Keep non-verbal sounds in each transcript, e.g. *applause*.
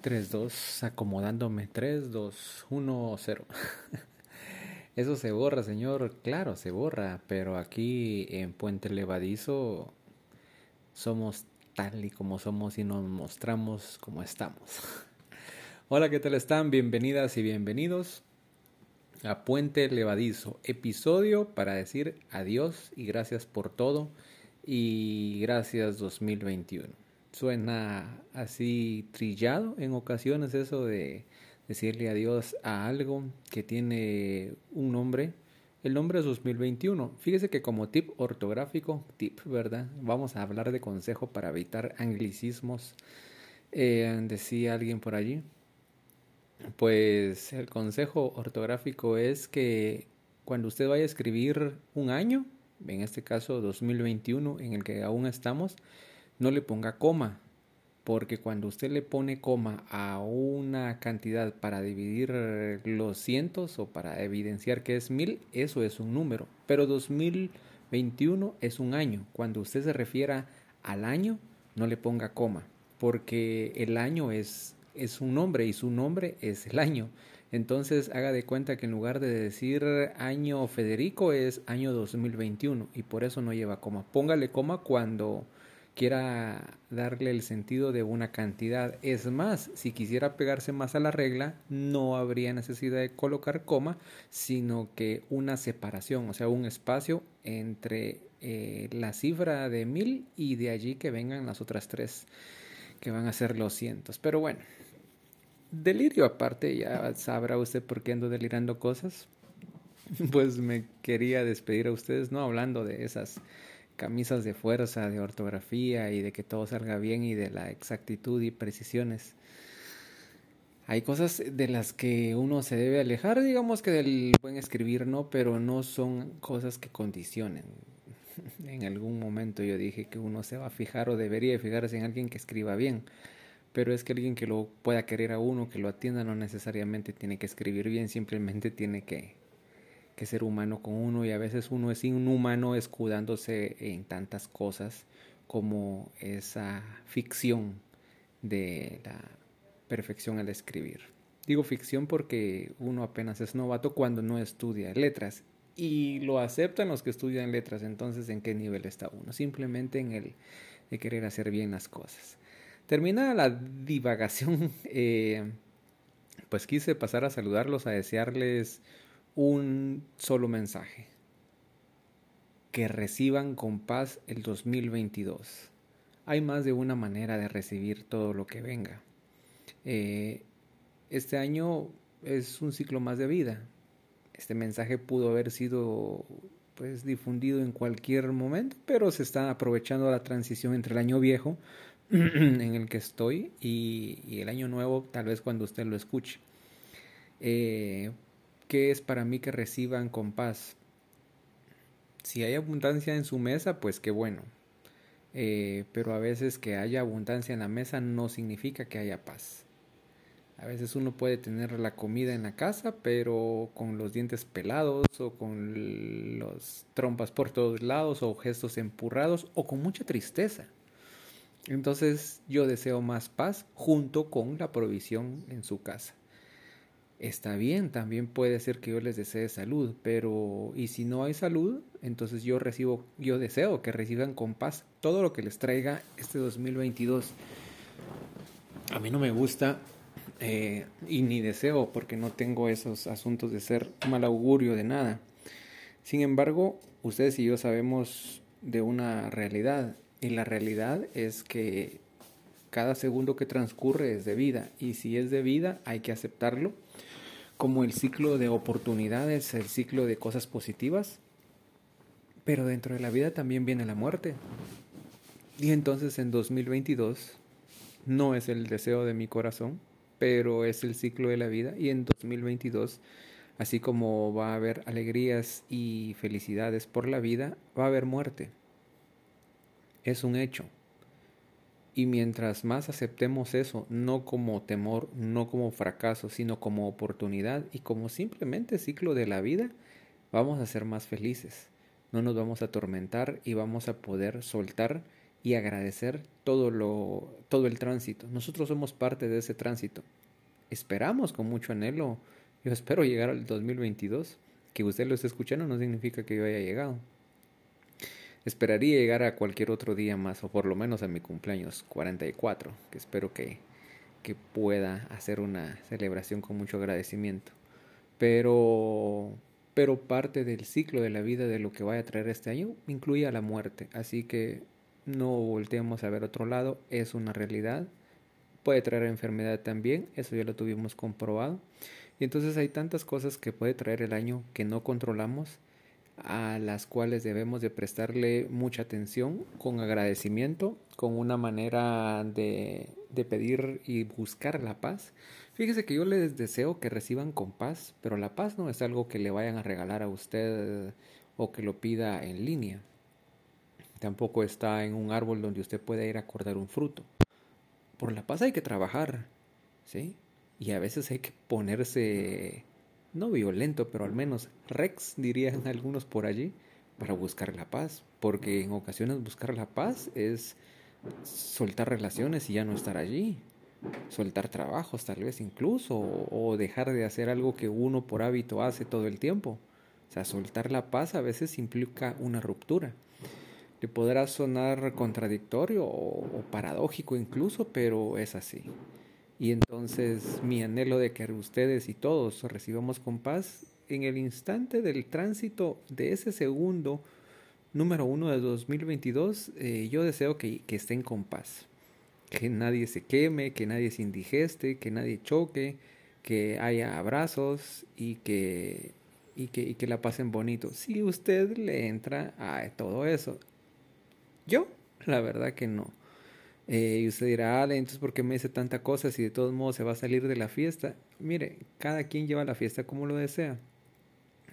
3, 2, acomodándome. 3, 2, 1, 0. Eso se borra, señor. Claro, se borra. Pero aquí en Puente Levadizo somos tal y como somos y nos mostramos como estamos. *laughs* Hola, ¿qué tal están? Bienvenidas y bienvenidos a Puente Levadizo. Episodio para decir adiós y gracias por todo. Y gracias 2021 suena así trillado en ocasiones eso de decirle adiós a algo que tiene un nombre. El nombre es 2021. Fíjese que como tip ortográfico, tip, ¿verdad? Vamos a hablar de consejo para evitar anglicismos. Eh, decía alguien por allí. Pues el consejo ortográfico es que cuando usted vaya a escribir un año, en este caso 2021, en el que aún estamos, no le ponga coma, porque cuando usted le pone coma a una cantidad para dividir los cientos o para evidenciar que es mil, eso es un número. Pero 2021 es un año. Cuando usted se refiera al año, no le ponga coma, porque el año es, es un nombre y su nombre es el año. Entonces haga de cuenta que en lugar de decir año Federico es año 2021 y por eso no lleva coma. Póngale coma cuando quiera darle el sentido de una cantidad. Es más, si quisiera pegarse más a la regla, no habría necesidad de colocar coma, sino que una separación, o sea, un espacio entre eh, la cifra de mil y de allí que vengan las otras tres que van a ser los cientos. Pero bueno, delirio aparte, ya sabrá usted por qué ando delirando cosas. *laughs* Pues me quería despedir a ustedes, no hablando de esas camisas de fuerza, de ortografía y de que todo salga bien y de la exactitud y precisiones. Hay cosas de las que uno se debe alejar, digamos que del buen escribir no, pero no son cosas que condicionen. *laughs* En algún momento yo dije que uno se va a fijar o debería fijarse en alguien que escriba bien, pero es que alguien que lo pueda querer a uno, que lo atienda, no necesariamente tiene que escribir bien, simplemente tiene que que ser humano con uno y a veces uno es inhumano escudándose en tantas cosas como esa ficción de la perfección al escribir. Digo ficción porque uno apenas es novato cuando no estudia letras y lo aceptan los que estudian letras, entonces ¿en qué nivel está uno? Simplemente en el de querer hacer bien las cosas. Terminada la divagación, *laughs* eh, pues quise pasar a saludarlos, a desearles un solo mensaje. Que reciban con paz el 2022. Hay más de una manera de recibir todo lo que venga. Eh, este año es un ciclo más de vida. Este mensaje pudo haber sido pues difundido en cualquier momento, pero se está aprovechando la transición entre el año viejo *clears throat* en el que estoy y, el año nuevo, tal vez cuando usted lo escuche. Eh, ¿Qué es para mí que reciban con paz? Si hay abundancia en su mesa, pues qué bueno. Eh, pero a veces que haya abundancia en la mesa no significa que haya paz. A veces uno puede tener la comida en la casa, pero con los dientes pelados o con los trompas por todos lados o gestos empurrados o con mucha tristeza. Entonces yo deseo más paz junto con la provisión en su casa está bien, también puede ser que yo les desee salud, pero y si no hay salud, entonces yo recibo, yo deseo que reciban con paz todo lo que les traiga este 2022. A mí no me gusta eh, y ni deseo porque no tengo esos asuntos de ser mal augurio de nada. Sin embargo, ustedes y yo sabemos de una realidad y la realidad es que cada segundo que transcurre es de vida y si es de vida hay que aceptarlo como el ciclo de oportunidades, el ciclo de cosas positivas, pero dentro de la vida también viene la muerte. Y entonces en 2022 no es el deseo de mi corazón, pero es el ciclo de la vida y en 2022, así como va a haber alegrías y felicidades por la vida, va a haber muerte. Es un hecho. Y mientras más aceptemos eso, no como temor, no como fracaso, sino como oportunidad y como simplemente ciclo de la vida, vamos a ser más felices. No nos vamos a atormentar y vamos a poder soltar y agradecer todo lo todo el tránsito. Nosotros somos parte de ese tránsito. Esperamos con mucho anhelo. Yo espero llegar al 2022. Que usted lo esté escuchando no significa que yo haya llegado. Esperaría llegar a cualquier otro día más, o por lo menos a mi cumpleaños 44, que espero que, que pueda hacer una celebración con mucho agradecimiento. Pero, pero parte del ciclo de la vida de lo que vaya a traer este año incluye a la muerte. Así que no volteemos a ver otro lado, es una realidad. Puede traer enfermedad también, eso ya lo tuvimos comprobado. Y entonces hay tantas cosas que puede traer el año que no controlamos, a las cuales debemos de prestarle mucha atención con agradecimiento, con una manera de, de pedir y buscar la paz. Fíjese que yo les deseo que reciban con paz, pero la paz no es algo que le vayan a regalar a usted o que lo pida en línea. Tampoco está en un árbol donde usted pueda ir a cortar un fruto. Por la paz hay que trabajar, ¿sí? Y a veces hay que ponerse, no violento, pero al menos rex, dirían algunos por allí, para buscar la paz. Porque en ocasiones buscar la paz es soltar relaciones y ya no estar allí. Soltar trabajos tal vez incluso, o, dejar de hacer algo que uno por hábito hace todo el tiempo. O sea, soltar la paz a veces implica una ruptura. Le podrá sonar contradictorio o, paradójico incluso, pero es así. Y entonces mi anhelo de que ustedes y todos recibamos con paz en el instante del tránsito de ese segundo número uno de 2022, eh, yo deseo que, que, estén con paz. Que nadie se queme, que nadie se indigeste, que nadie choque, que haya abrazos y que, y que, y que la pasen bonito. Si usted le entra a todo eso, yo, la verdad que no. Eh, y usted dirá, ah, entonces ¿por qué me dice tanta cosa si de todos modos se va a salir de la fiesta? Mire, cada quien lleva la fiesta como lo desea.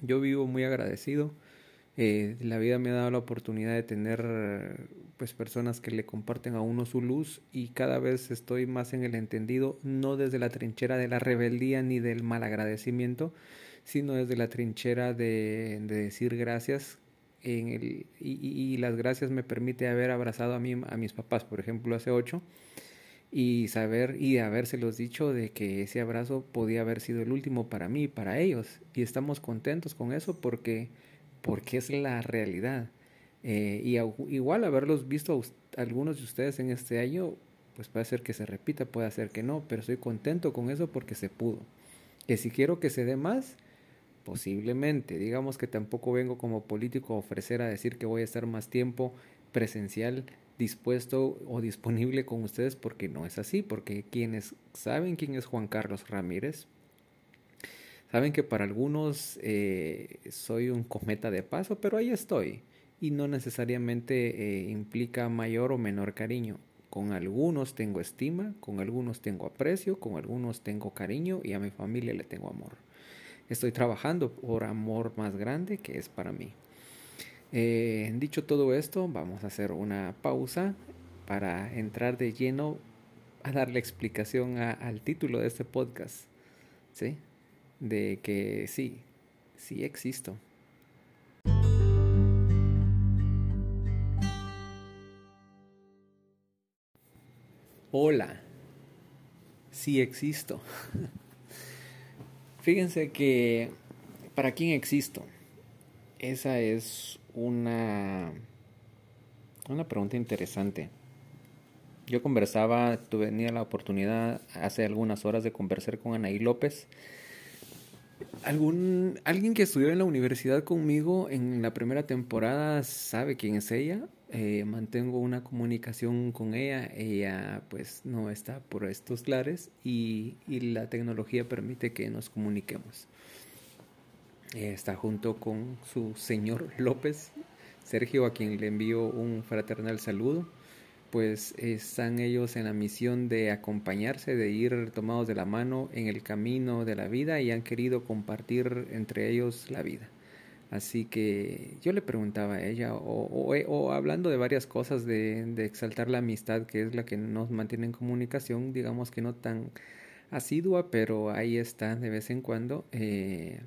Yo vivo muy agradecido. Eh, la vida me ha dado la oportunidad de tener pues personas que le comparten a uno su luz y cada vez estoy más en el entendido, no desde la trinchera de la rebeldía ni del malagradecimiento, sino desde la trinchera de, de decir gracias y, las gracias me permite haber abrazado a, mí, a mis papás, por ejemplo, hace ocho, y saber y habérselos dicho de que ese abrazo podía haber sido el último para mí, para ellos, y estamos contentos con eso porque, porque es la realidad. Eh, y igual haberlos visto a algunos de ustedes en este año, pues puede ser que se repita, puede ser que no, pero estoy contento con eso porque se pudo. Que si quiero que se dé más, Posiblemente, digamos que tampoco vengo como político a ofrecer a decir que voy a estar más tiempo presencial dispuesto o disponible con ustedes porque no es así, porque quienes saben quién es Juan Carlos Ramírez, saben que para algunos eh, soy un cometa de paso, pero ahí estoy y no necesariamente eh, implica mayor o menor cariño. Con algunos tengo estima, con algunos tengo aprecio, con algunos tengo cariño y a mi familia le tengo amor estoy trabajando por amor más grande que es para mí. Eh, dicho todo esto, vamos a hacer una pausa para entrar de lleno a darle explicación al título de este podcast. ¿Sí? De que sí, sí existo. Hola, sí existo. *laughs* Fíjense que ¿para quién existo? Esa es una, una pregunta interesante. Yo conversaba, tuve la oportunidad hace algunas horas de conversar con Anaí López. Alguien que estudió en la universidad conmigo en la primera temporada sabe quién es ella. Eh, mantengo una comunicación con ella, ella pues no está por estos lares y, la tecnología permite que nos comuniquemos. está junto con su señor *laughs* López, Sergio, a quien le envío un fraternal saludo, pues están ellos en la misión de acompañarse, de ir tomados de la mano en el camino de la vida y han querido compartir entre ellos la vida. Así que yo le preguntaba a ella, o, hablando de varias cosas, de, exaltar la amistad, que es la que nos mantiene en comunicación, digamos que no tan asidua, pero ahí está de vez en cuando. Eh,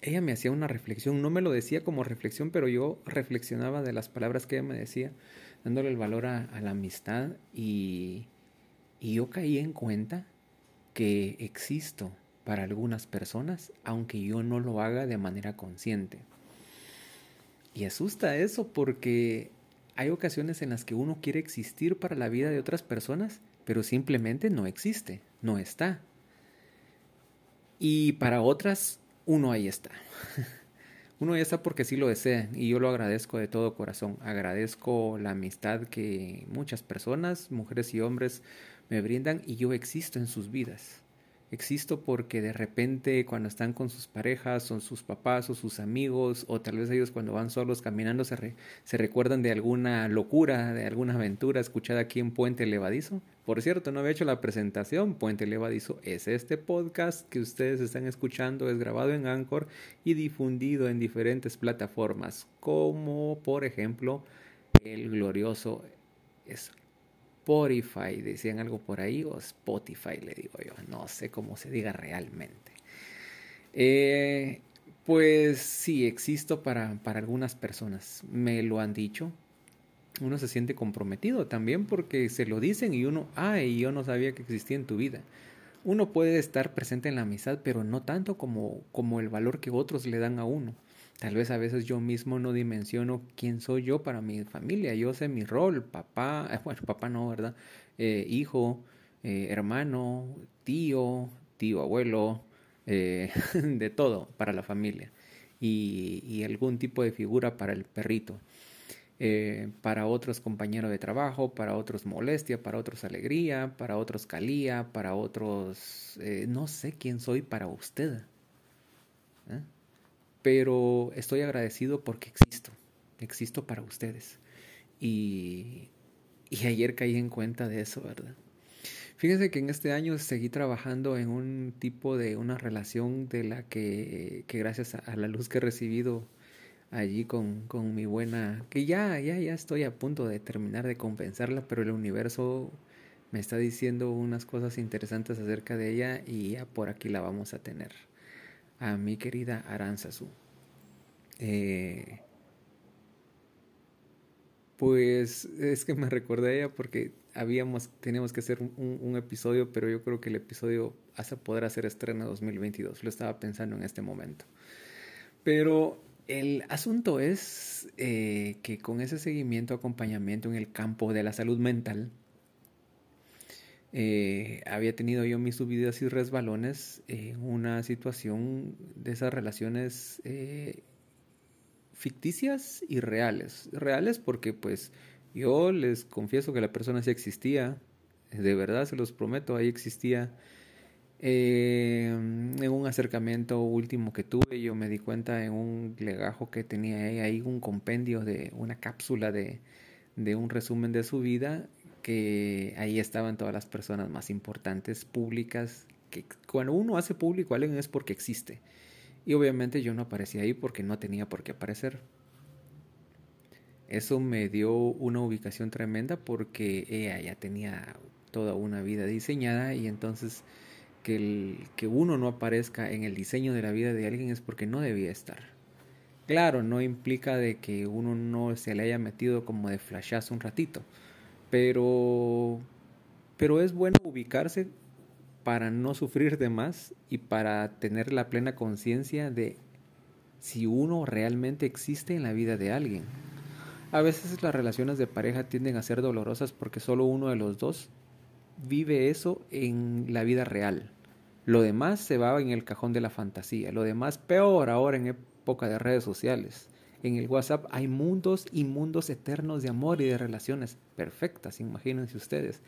ella me hacía una reflexión, no me lo decía como reflexión, pero yo reflexionaba de las palabras que ella me decía, dándole el valor a, la amistad y, y yo caí en cuenta que existo para algunas personas, aunque yo no lo haga de manera consciente. Y asusta eso porque hay ocasiones en las que uno quiere existir para la vida de otras personas, pero simplemente no existe, no está. Y para otras, uno ahí está. *laughs* uno ahí está porque sí lo desea y yo lo agradezco de todo corazón. Agradezco la amistad que muchas personas, mujeres y hombres, me brindan y yo existo en sus vidas. Existo porque de repente cuando están con sus parejas, son sus papás o sus amigos, o tal vez ellos cuando van solos caminando se, se recuerdan de alguna locura, de alguna aventura escuchada aquí en Puente Levadizo. Por cierto, no había hecho la presentación. Puente Levadizo es este podcast que ustedes están escuchando, es grabado en Anchor y difundido en diferentes plataformas, como por ejemplo el glorioso Spotify, decían algo por ahí, o Spotify le digo yo, no sé cómo se diga realmente. Eh, pues sí, existo para, para algunas personas, me lo han dicho. Uno se siente comprometido también porque se lo dicen y uno, ay, yo no sabía que existía en tu vida. Uno puede estar presente en la amistad, pero no tanto como, como el valor que otros le dan a uno. Tal vez a veces yo mismo no dimensiono quién soy yo para mi familia. Yo sé mi rol, papá, *laughs* bueno, papá no, ¿verdad? Eh, hijo, eh, hermano, tío, tío, abuelo, eh, *laughs* de todo para la familia. Y, y, algún tipo de figura para el perrito. para otros compañero de trabajo, para otros molestia, para otros alegría, para otros calía, para otros no sé quién soy para usted pero estoy agradecido porque existo, existo para ustedes. Y, y ayer caí en cuenta de eso, ¿verdad? Fíjense que en este año seguí trabajando en un tipo de una relación de la que, que gracias a, la luz que he recibido allí con, con, mi buena, que ya, ya, ya estoy a punto de terminar de compensarla, pero el universo me está diciendo unas cosas interesantes acerca de ella y ya por aquí la vamos a tener a mi querida Aranzazu. Eh, pues es que me recordé a ella porque habíamos, teníamos que hacer un, episodio, pero yo creo que el episodio hace poder hacer estreno 2022. Lo estaba pensando en este momento. Pero el asunto es eh, que con ese seguimiento, acompañamiento en el campo de la salud mental, eh, había tenido yo mis subidas y resbalones en una situación de esas relaciones eh, ficticias y reales. Reales porque pues yo les confieso que la persona sí existía, de verdad se los prometo, ahí existía. Eh, en un acercamiento último que tuve, yo me di cuenta en un legajo que tenía ahí, un compendio de una cápsula de, de un resumen de su vida que ahí estaban todas las personas más importantes, públicas, que cuando uno hace público alguien es porque existe. Y obviamente yo no aparecía ahí porque no tenía por qué aparecer. Eso me dio una ubicación tremenda porque ella ya tenía toda una vida diseñada y entonces que, que uno no aparezca en el diseño de la vida de alguien es porque no debía estar. Claro, no implica de que uno no se le haya metido como de flashazo un ratito pero, pero es bueno ubicarse para no sufrir de más y para tener la plena conciencia de si uno realmente existe en la vida de alguien. A veces las relaciones de pareja tienden a ser dolorosas porque solo uno de los dos vive eso en la vida real. Lo demás se va en el cajón de la fantasía. Lo demás peor ahora en época de redes sociales. En el WhatsApp hay mundos y mundos eternos de amor y de relaciones perfectas, imagínense ustedes.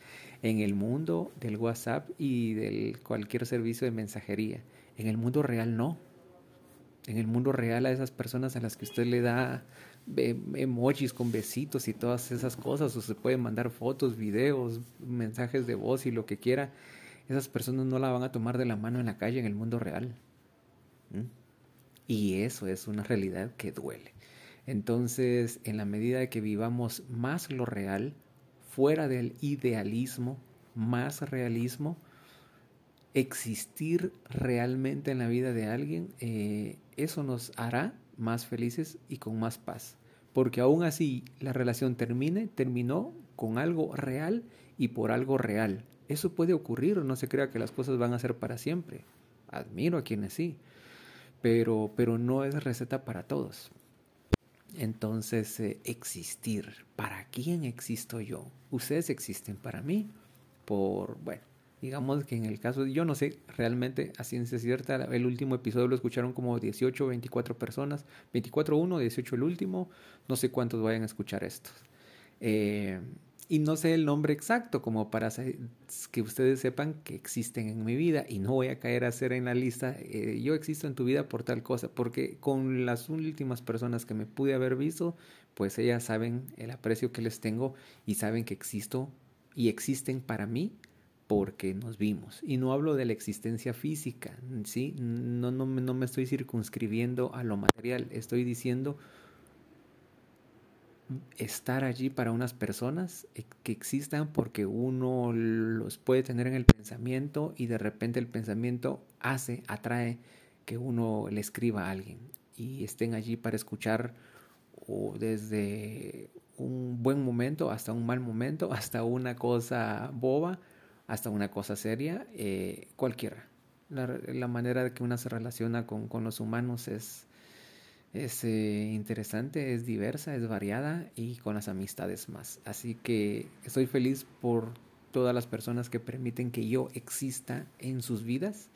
En el mundo del WhatsApp y de cualquier servicio de mensajería. En el mundo real no. En el mundo real a esas personas a las que usted le da emojis con besitos y todas esas cosas, o se pueden mandar fotos, videos, mensajes de voz y lo que quiera, esas personas no la van a tomar de la mano en la calle en el mundo real. Y eso es una realidad que duele. Entonces, en la medida que vivamos más lo real, fuera del idealismo, más realismo, existir realmente en la vida de alguien eh, eso nos hará más felices y con más paz. Porque aún así la relación termine, terminó con algo real y por algo real. Eso puede ocurrir, no se crea que las cosas van a ser para siempre. Admiro a quienes sí, pero, pero no es receta para todos. Entonces, eh, existir. ¿Para quién existo yo? Ustedes existen para mí. Por, bueno, digamos que en el caso, yo no sé realmente a ciencia cierta, el último episodio lo escucharon como 18, 24 personas, 24 uno, 18 el último, no sé cuántos vayan a escuchar estos. Eh, y no sé el nombre exacto como para que ustedes sepan que existen en mi vida y no voy a caer a hacer en la lista eh, yo existo en tu vida por tal cosa porque con las últimas personas que me pude haber visto pues ellas saben el aprecio que les tengo y saben que existo y existen para mí porque nos vimos. Y no hablo de la existencia física sí no no, no me estoy circunscribiendo a lo material estoy diciendo estar allí para unas personas eh, que existan porque uno los puede tener en el pensamiento y de repente el pensamiento hace, atrae que uno le escriba a alguien y estén allí para escuchar o desde un buen momento hasta un mal momento, hasta una cosa boba, hasta una cosa seria, eh, cualquiera. La, la, manera de que uno se relaciona con, con los humanos es, es eh, interesante, es diversa, es variada y con las amistades más. Así que estoy feliz por todas las personas que permiten que yo exista en sus vidas.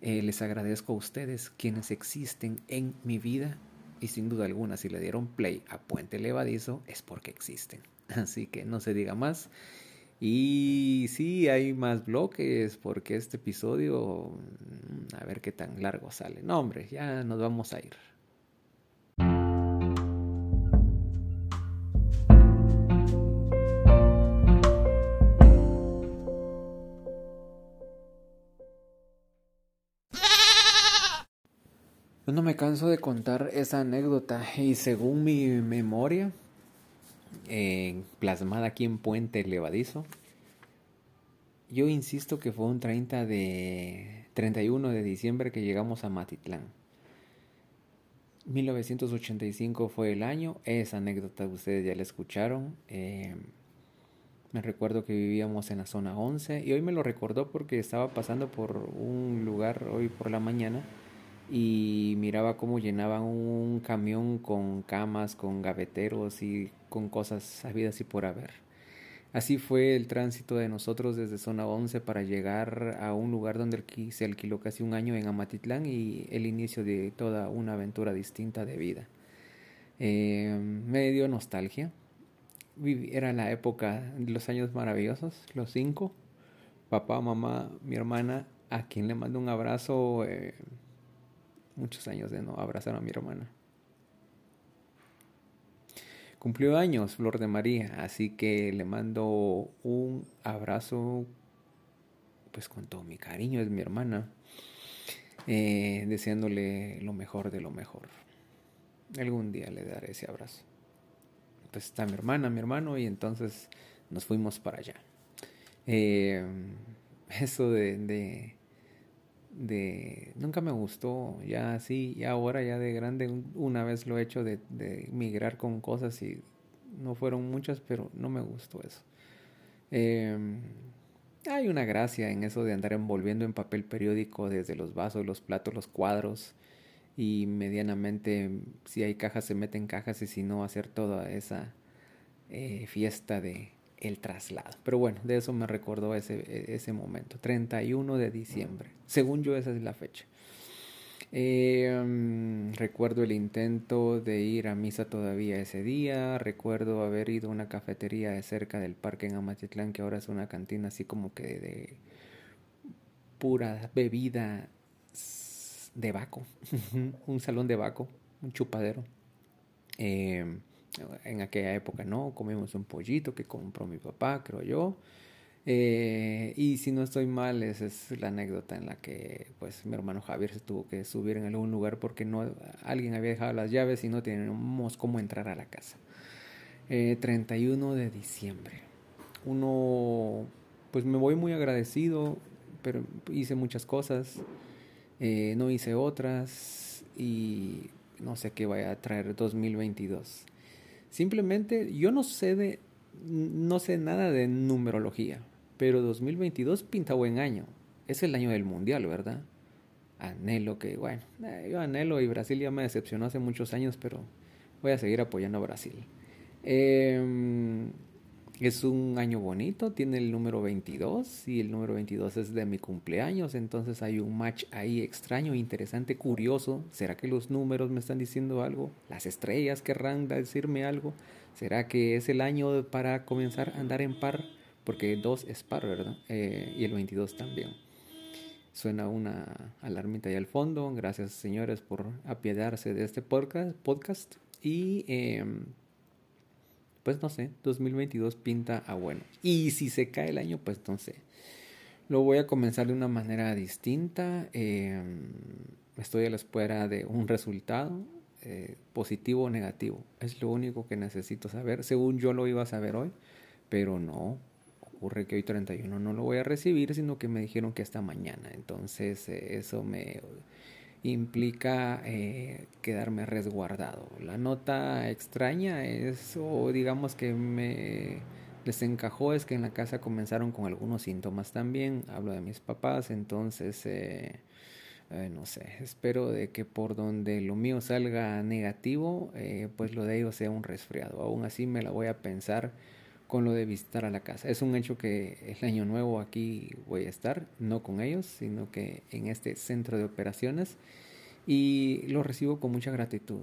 Eh, les agradezco a ustedes quienes existen en mi vida y sin duda alguna si le dieron play a Puente Levadizo es porque existen. *laughs* Así que no se diga más. Y sí, hay más bloques porque este episodio, mm, a ver qué tan largo sale. No, hombre, ya nos vamos a ir. No me canso de contar esa anécdota y según mi memoria, eh, plasmada aquí en Puente Levadizo, yo insisto que fue un 30 de 31 de diciembre que llegamos a Matitlán. 1985 fue el año, esa anécdota ustedes ya la escucharon. Eh, me recuerdo que vivíamos en la zona 11 y hoy me lo recordó porque estaba pasando por un lugar hoy por la mañana y miraba cómo llenaban un camión con camas, con gaveteros y con cosas sabidas y por haber. Así fue el tránsito de nosotros desde zona 11 para llegar a un lugar donde se alquiló casi un año en Amatitlán y el inicio de toda una aventura distinta de vida. Eh, me dio nostalgia. Era la época de los años maravillosos, los cinco. Papá, mamá, mi hermana, a quien le mando un abrazo. Eh, muchos años de no abrazar a mi hermana. Cumplió años Flor de María, así que le mando un abrazo pues con todo mi cariño, es mi hermana, eh, deseándole lo mejor de lo mejor. Algún día le daré ese abrazo. Pues está mi hermana, mi hermano, y entonces nos fuimos para allá. Eh, eso de de nunca me gustó ya así y ahora ya de grande una vez lo he hecho de, de, migrar con cosas y no fueron muchas pero no me gustó eso. Em, hay una gracia en eso de andar envolviendo en papel periódico desde los vasos los platos los cuadros y medianamente si hay cajas se meten cajas y si no hacer toda esa eh, fiesta de el traslado. Pero bueno, de eso me recordó ese, ese momento, 31 de diciembre. Según yo esa es la fecha. Eh, recuerdo el intento de ir a misa todavía ese día. Recuerdo haber ido a una cafetería de cerca del parque en Amatitlán, que ahora es una cantina así como que de, pura bebida de vaco. *laughs* un salón de vaco, un chupadero. Eh, en aquella época, ¿no? Comimos un pollito que compró mi papá, creo yo. Eh, y si no estoy mal, esa es la anécdota en la que pues mi hermano Javier se tuvo que subir en algún lugar porque no alguien había dejado las llaves y no teníamos cómo entrar a la casa. 31 eh, de diciembre. Uno, pues me voy muy agradecido, pero hice muchas cosas, eh, no hice otras y no sé qué vaya a traer 2022. Simplemente yo no sé de no sé nada de numerología, pero 2022 pinta buen año. Es el año del mundial, ¿verdad? Anhelo que, bueno, eh, yo anhelo y Brasil ya me decepcionó hace muchos años, pero voy a seguir apoyando a Brasil. Eh, es un año bonito, tiene el número 22 y el número 22 es de mi cumpleaños, entonces hay un match ahí extraño, interesante, curioso. ¿Será que los números me están diciendo algo? ¿Las estrellas querrán decirme algo? ¿Será que es el año para comenzar a andar en par? Porque 2 es par, ¿verdad? Eh, y el 22 también. Suena una alarmita ahí al fondo. Gracias señores por apiadarse de este podcast. Y... Eh, pues no sé, 2022 pinta a bueno. Y si se cae el año, pues no sé. Lo voy a comenzar de una manera distinta. Em, estoy a la espera de un resultado, eh, positivo o negativo. Es lo único que necesito saber. Según yo lo iba a saber hoy, pero no. Ocurre que hoy 31 no lo voy a recibir, sino que me dijeron que hasta mañana. Entonces eh, eso me implica eh, quedarme resguardado. La nota extraña es, o digamos que me les encajó, es que en la casa comenzaron con algunos síntomas también. Hablo de mis papás, entonces, eh, eh, no sé, espero de que por donde lo mío salga negativo, pues lo de ellos sea un resfriado. Aún así me la voy a pensar con lo de visitar a la casa. Es un hecho que el año nuevo aquí voy a estar, no con ellos, sino que en este centro de operaciones y lo recibo con mucha gratitud.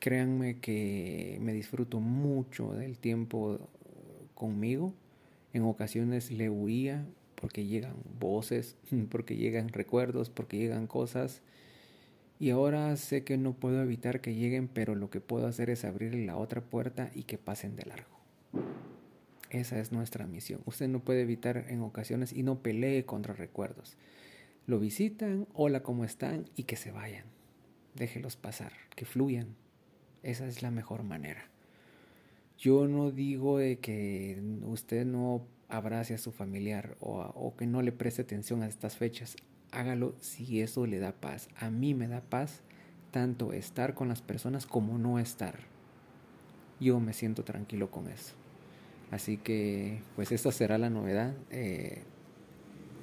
Créanme que me disfruto mucho del tiempo conmigo. En ocasiones le huía porque llegan voces, *laughs* porque llegan recuerdos, porque llegan cosas. Y ahora sé que no puedo evitar que lleguen, pero lo que puedo hacer es abrirle la otra puerta y que pasen de largo. Esa es nuestra misión. Usted no puede evitar en ocasiones y no pelee contra recuerdos. Lo visitan, hola, ¿cómo están? Y que se vayan. Déjelos pasar, que fluyan. Esa es la mejor manera. Yo no digo de que usted no abrace a su familiar o que no le preste atención a estas fechas hágalo si eso le da paz. A mí me da paz tanto estar con las personas como no estar. Yo me siento tranquilo con eso. Así que, pues esta será la novedad eh,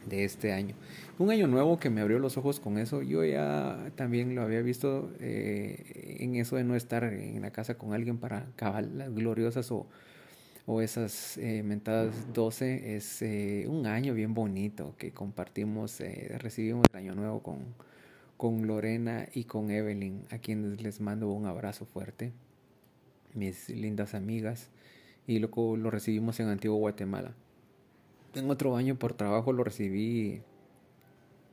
de este año. Un año nuevo que me abrió los ojos con eso. Yo ya también lo había visto eh, en eso de no estar en la casa con alguien para cabal gloriosas o o esas eh, mentadas 12 es eh, un año bien bonito que compartimos, eh, recibimos el año nuevo con, con Lorena y con Evelyn, a quienes les mando un abrazo fuerte, mis lindas amigas, y luego lo recibimos en Antiguo Guatemala. En otro año por trabajo lo recibí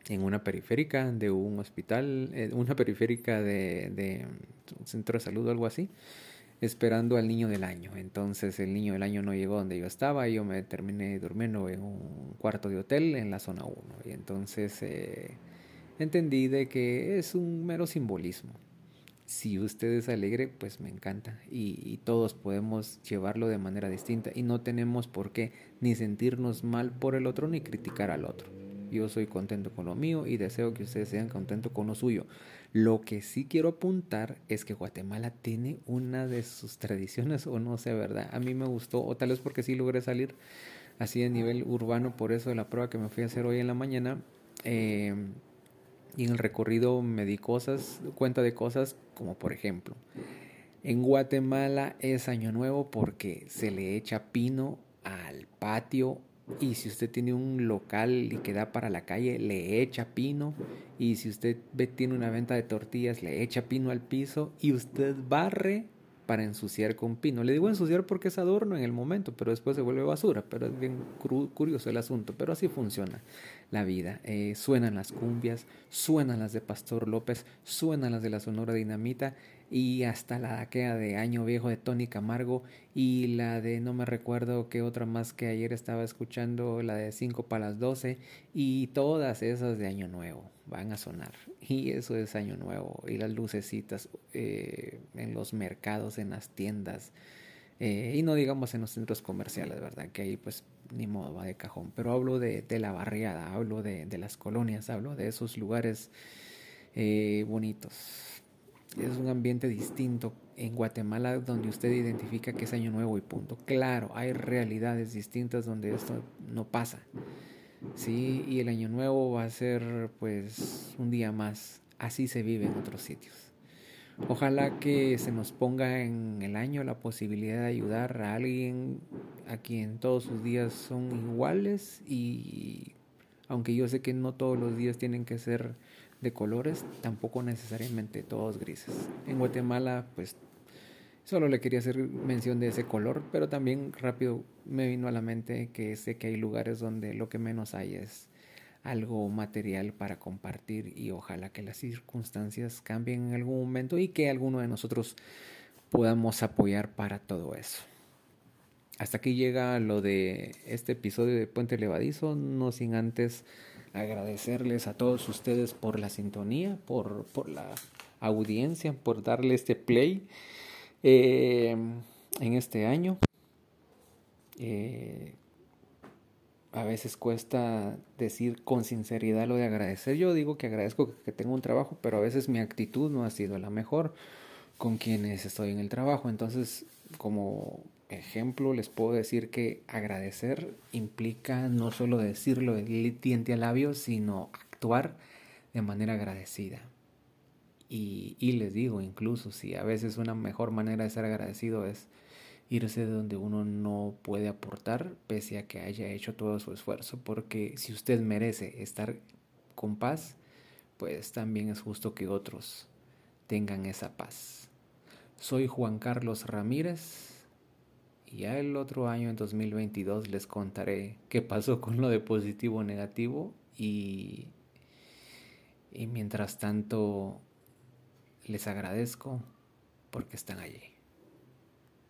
en una periférica de un hospital, una periférica de, de un centro de salud o algo así esperando al niño del año. Entonces el niño del año no llegó donde yo estaba y yo me terminé durmiendo en un cuarto de hotel en la zona 1. Y entonces eh, entendí de que es un mero simbolismo. Si usted es alegre, pues me encanta y, y todos podemos llevarlo de manera distinta y no tenemos por qué ni sentirnos mal por el otro ni criticar al otro. Yo soy contento con lo mío y deseo que ustedes sean contentos con lo suyo. Lo que sí quiero apuntar es que Guatemala tiene una de sus tradiciones, o no sé, ¿verdad? A mí me gustó, o tal vez porque sí logré salir así a nivel urbano, por eso de la prueba que me fui a hacer hoy en la mañana. Eh, y en el recorrido me di cosas, cuenta de cosas como por ejemplo, en Guatemala es año nuevo porque se le echa pino al patio y si usted tiene un local y que da para la calle, le echa pino. Y si usted tiene una venta de tortillas, le echa pino al piso. Y usted barre para ensuciar con pino. Le digo ensuciar porque es adorno en el momento, pero después se vuelve basura. Pero es bien curioso el asunto. Pero así funciona la vida. Eh, suenan las cumbias, suenan las de Pastor López, suenan las de la Sonora Dinamita y hasta la daquea de Año Viejo de Tony Camargo y la de no me recuerdo qué otra más que ayer estaba escuchando, la de 5 para las 12 y todas esas de Año Nuevo van a sonar y eso es Año Nuevo y las lucecitas eh, en los mercados, en las tiendas eh, y no digamos en los centros comerciales, ¿verdad? Que ahí pues ni modo va de cajón, pero hablo de, de la barriada, hablo de, de las colonias, hablo de esos lugares eh, bonitos. Es un ambiente distinto en Guatemala donde usted identifica que es año nuevo y punto. Claro, hay realidades distintas donde esto no pasa. Sí, y el año nuevo va a ser pues un día más. Así se vive en otros sitios. Ojalá que se nos ponga en el año la posibilidad de ayudar a alguien a quien todos sus días son iguales y aunque yo sé que no todos los días tienen que ser de colores, tampoco necesariamente todos grises. En Guatemala, pues solo le quería hacer mención de ese color, pero también rápido me vino a la mente que sé que hay lugares donde lo que menos hay es algo material para compartir y ojalá que las circunstancias cambien en algún momento y que alguno de nosotros podamos apoyar para todo eso. Hasta aquí llega lo de este episodio de Puente Levadizo, no sin antes agradecerles a todos ustedes por la sintonía, por, por la audiencia, por darle este play eh, en este año. Eh, a veces cuesta decir con sinceridad lo de agradecer. Yo digo que agradezco que tengo un trabajo, pero a veces mi actitud no ha sido la mejor con quienes estoy en el trabajo. Entonces, como ejemplo, les puedo decir que agradecer implica no solo decirlo de diente a labio, sino actuar de manera agradecida. Y, y les digo, incluso si a veces una mejor manera de ser agradecido es irse de donde uno no puede aportar pese a que haya hecho todo su esfuerzo, porque si usted merece estar con paz, pues también es justo que otros tengan esa paz. Soy Juan Carlos Ramírez y ya el otro año, en 2022, les contaré qué pasó con lo de positivo o negativo y, y mientras tanto les agradezco porque están allí.